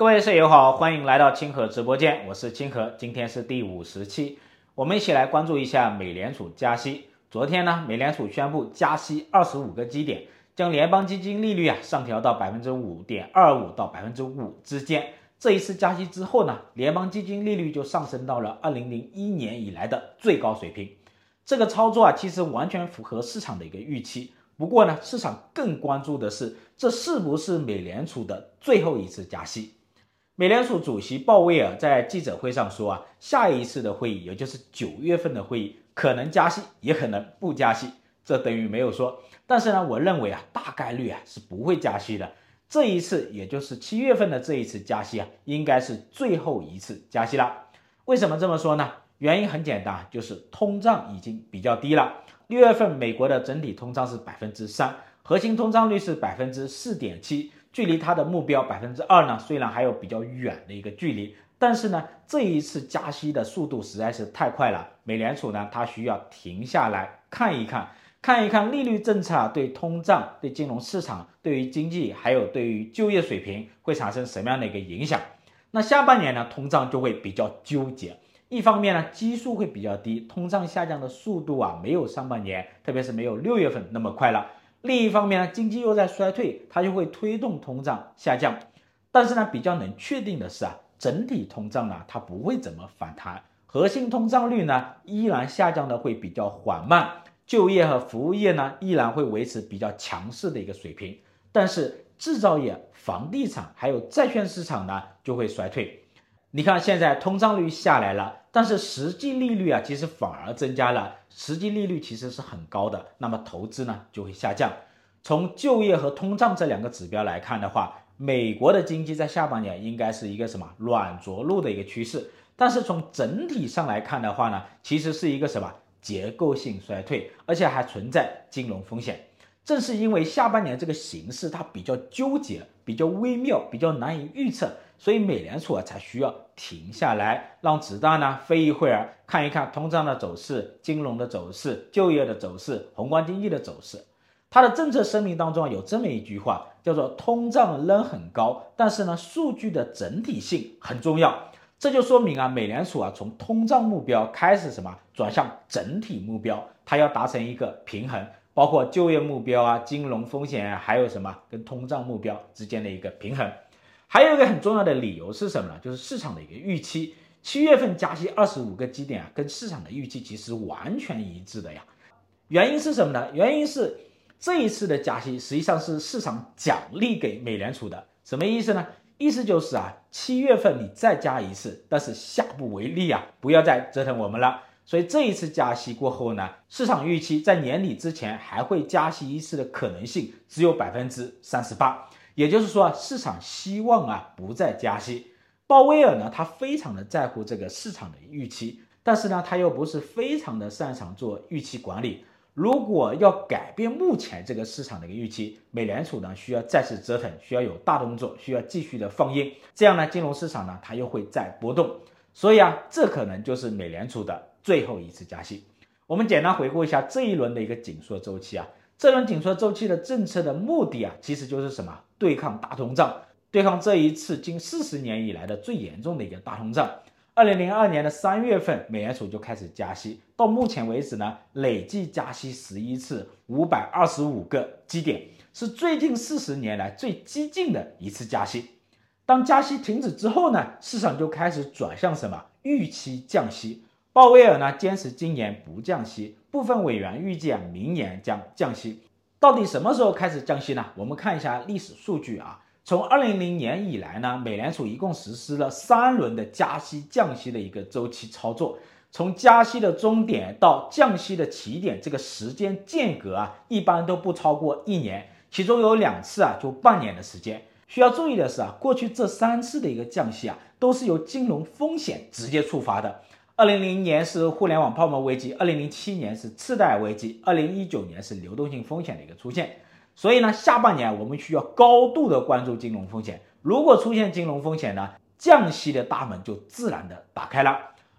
各位舍友好，欢迎来到清河直播间，我是清河，今天是第五十期，我们一起来关注一下美联储加息。昨天呢，美联储宣布加息二十五个基点，将联邦基金利率啊上调到百分之五点二五到百分之五之间。这一次加息之后呢，联邦基金利率就上升到了二零零一年以来的最高水平。这个操作啊，其实完全符合市场的一个预期。不过呢，市场更关注的是，这是不是美联储的最后一次加息？美联储主席鲍威尔在记者会上说啊，下一次的会议，也就是九月份的会议，可能加息，也可能不加息，这等于没有说。但是呢，我认为啊，大概率啊是不会加息的。这一次，也就是七月份的这一次加息啊，应该是最后一次加息了。为什么这么说呢？原因很简单，就是通胀已经比较低了。六月份美国的整体通胀是百分之三，核心通胀率是百分之四点七。距离它的目标百分之二呢，虽然还有比较远的一个距离，但是呢，这一次加息的速度实在是太快了。美联储呢，它需要停下来看一看，看一看利率政策对通胀、对金融市场、对于经济，还有对于就业水平会产生什么样的一个影响。那下半年呢，通胀就会比较纠结。一方面呢，基数会比较低，通胀下降的速度啊，没有上半年，特别是没有六月份那么快了。另一方面呢，经济又在衰退，它就会推动通胀下降。但是呢，比较能确定的是啊，整体通胀呢，它不会怎么反弹，核心通胀率呢，依然下降的会比较缓慢，就业和服务业呢，依然会维持比较强势的一个水平。但是制造业、房地产还有债券市场呢，就会衰退。你看现在通胀率下来了。但是实际利率啊，其实反而增加了。实际利率其实是很高的，那么投资呢就会下降。从就业和通胀这两个指标来看的话，美国的经济在下半年应该是一个什么软着陆的一个趋势。但是从整体上来看的话呢，其实是一个什么结构性衰退，而且还存在金融风险。正是因为下半年这个形势它比较纠结、比较微妙、比较难以预测。所以美联储啊才需要停下来，让子弹呢飞一会儿，看一看通胀的走势、金融的走势、就业的走势、宏观经济的走势。它的政策声明当中啊有这么一句话，叫做“通胀仍很高，但是呢数据的整体性很重要”。这就说明啊，美联储啊从通胀目标开始什么转向整体目标，它要达成一个平衡，包括就业目标啊、金融风险啊，还有什么跟通胀目标之间的一个平衡。还有一个很重要的理由是什么呢？就是市场的一个预期，七月份加息二十五个基点啊，跟市场的预期其实完全一致的呀。原因是什么呢？原因是这一次的加息实际上是市场奖励给美联储的。什么意思呢？意思就是啊，七月份你再加一次，但是下不为例啊，不要再折腾我们了。所以这一次加息过后呢，市场预期在年底之前还会加息一次的可能性只有百分之三十八。也就是说啊，市场希望啊不再加息。鲍威尔呢，他非常的在乎这个市场的预期，但是呢，他又不是非常的擅长做预期管理。如果要改变目前这个市场的一个预期，美联储呢需要再次折腾，需要有大动作，需要继续的放鹰，这样呢，金融市场呢它又会再波动。所以啊，这可能就是美联储的最后一次加息。我们简单回顾一下这一轮的一个紧缩周期啊。这轮紧缩周期的政策的目的啊，其实就是什么？对抗大通胀，对抗这一次近四十年以来的最严重的一个大通胀。二零零二年的三月份，美联储就开始加息，到目前为止呢，累计加息十一次，五百二十五个基点，是最近四十年来最激进的一次加息。当加息停止之后呢，市场就开始转向什么？预期降息。鲍威尔呢坚持今年不降息，部分委员预计啊明年将降息。到底什么时候开始降息呢？我们看一下历史数据啊，从二零零年以来呢，美联储一共实施了三轮的加息降息的一个周期操作。从加息的终点到降息的起点，这个时间间隔啊，一般都不超过一年，其中有两次啊就半年的时间。需要注意的是啊，过去这三次的一个降息啊，都是由金融风险直接触发的。二零零年是互联网泡沫危机，二零零七年是次贷危机，二零一九年是流动性风险的一个出现。所以呢，下半年我们需要高度的关注金融风险。如果出现金融风险呢，降息的大门就自然的打开了。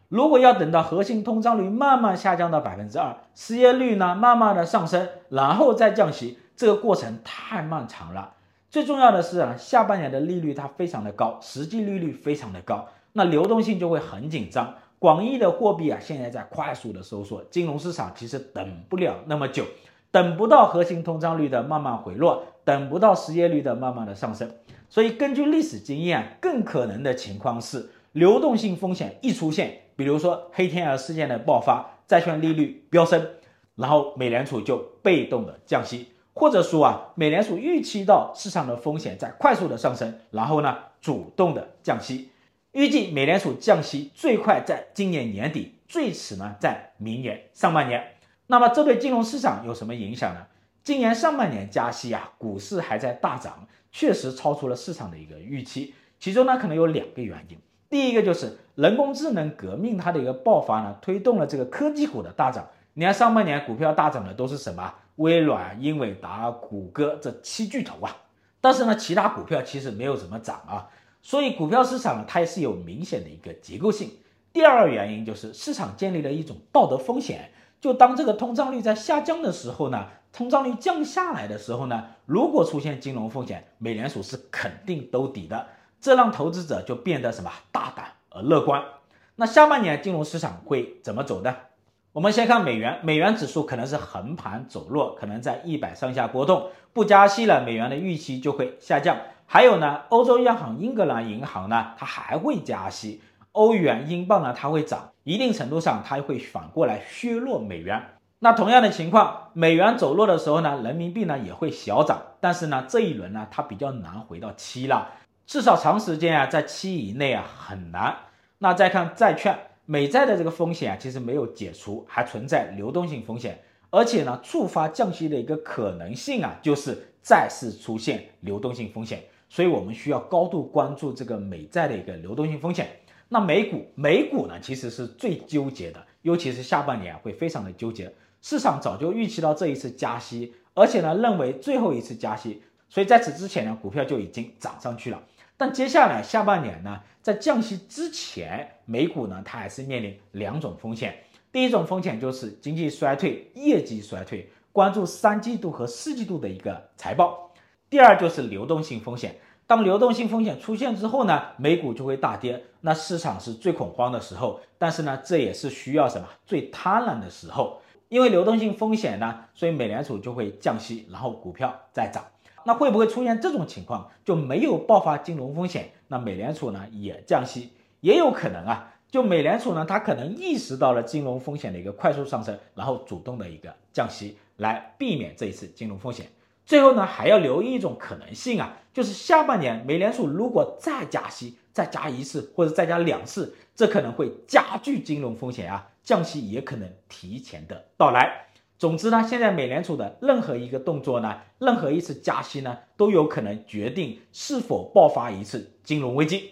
如果要等到核心通胀率慢慢下降到百分之二，失业率呢慢慢的上升，然后再降息，这个过程太漫长了。最重要的是啊，下半年的利率它非常的高，实际利率非常的高，那流动性就会很紧张。广义的货币啊，现在在快速的收缩，金融市场其实等不了那么久，等不到核心通胀率的慢慢回落，等不到失业率的慢慢的上升。所以根据历史经验，更可能的情况是，流动性风险一出现，比如说黑天鹅事件的爆发，债券利率飙升，然后美联储就被动的降息。或者说啊，美联储预期到市场的风险在快速的上升，然后呢，主动的降息。预计美联储降息最快在今年年底，最迟呢在明年上半年。那么这对金融市场有什么影响呢？今年上半年加息啊，股市还在大涨，确实超出了市场的一个预期。其中呢，可能有两个原因。第一个就是人工智能革命它的一个爆发呢，推动了这个科技股的大涨。你看上半年股票大涨的都是什么？微软、英伟达、谷歌这七巨头啊，但是呢，其他股票其实没有怎么涨啊，所以股票市场它也是有明显的一个结构性。第二个原因就是市场建立了一种道德风险，就当这个通胀率在下降的时候呢，通胀率降下来的时候呢，如果出现金融风险，美联储是肯定兜底的，这让投资者就变得什么大胆而乐观。那下半年金融市场会怎么走呢？我们先看美元，美元指数可能是横盘走弱，可能在一百上下波动。不加息了，美元的预期就会下降。还有呢，欧洲央行英格兰银行呢，它还会加息。欧元、英镑呢，它会涨，一定程度上它会反过来削弱美元。那同样的情况，美元走弱的时候呢，人民币呢也会小涨。但是呢，这一轮呢，它比较难回到七了，至少长时间啊，在七以内啊很难。那再看债券。美债的这个风险啊，其实没有解除，还存在流动性风险，而且呢，触发降息的一个可能性啊，就是再次出现流动性风险，所以我们需要高度关注这个美债的一个流动性风险。那美股，美股呢，其实是最纠结的，尤其是下半年，会非常的纠结。市场早就预期到这一次加息，而且呢，认为最后一次加息，所以在此之前呢，股票就已经涨上去了。但接下来下半年呢，在降息之前，美股呢，它还是面临两种风险。第一种风险就是经济衰退、业绩衰退，关注三季度和四季度的一个财报。第二就是流动性风险，当流动性风险出现之后呢，美股就会大跌，那市场是最恐慌的时候。但是呢，这也是需要什么？最贪婪的时候，因为流动性风险呢，所以美联储就会降息，然后股票再涨。那会不会出现这种情况，就没有爆发金融风险？那美联储呢也降息，也有可能啊。就美联储呢，它可能意识到了金融风险的一个快速上升，然后主动的一个降息，来避免这一次金融风险。最后呢，还要留意一种可能性啊，就是下半年美联储如果再加息，再加一次或者再加两次，这可能会加剧金融风险啊，降息也可能提前的到来。总之呢，现在美联储的任何一个动作呢，任何一次加息呢，都有可能决定是否爆发一次金融危机。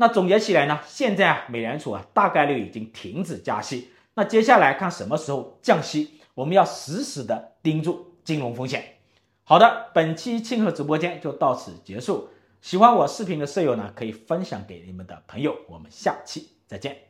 那总结起来呢，现在啊，美联储啊，大概率已经停止加息。那接下来看什么时候降息，我们要死死的盯住金融风险。好的，本期清河直播间就到此结束。喜欢我视频的舍友呢，可以分享给你们的朋友。我们下期再见。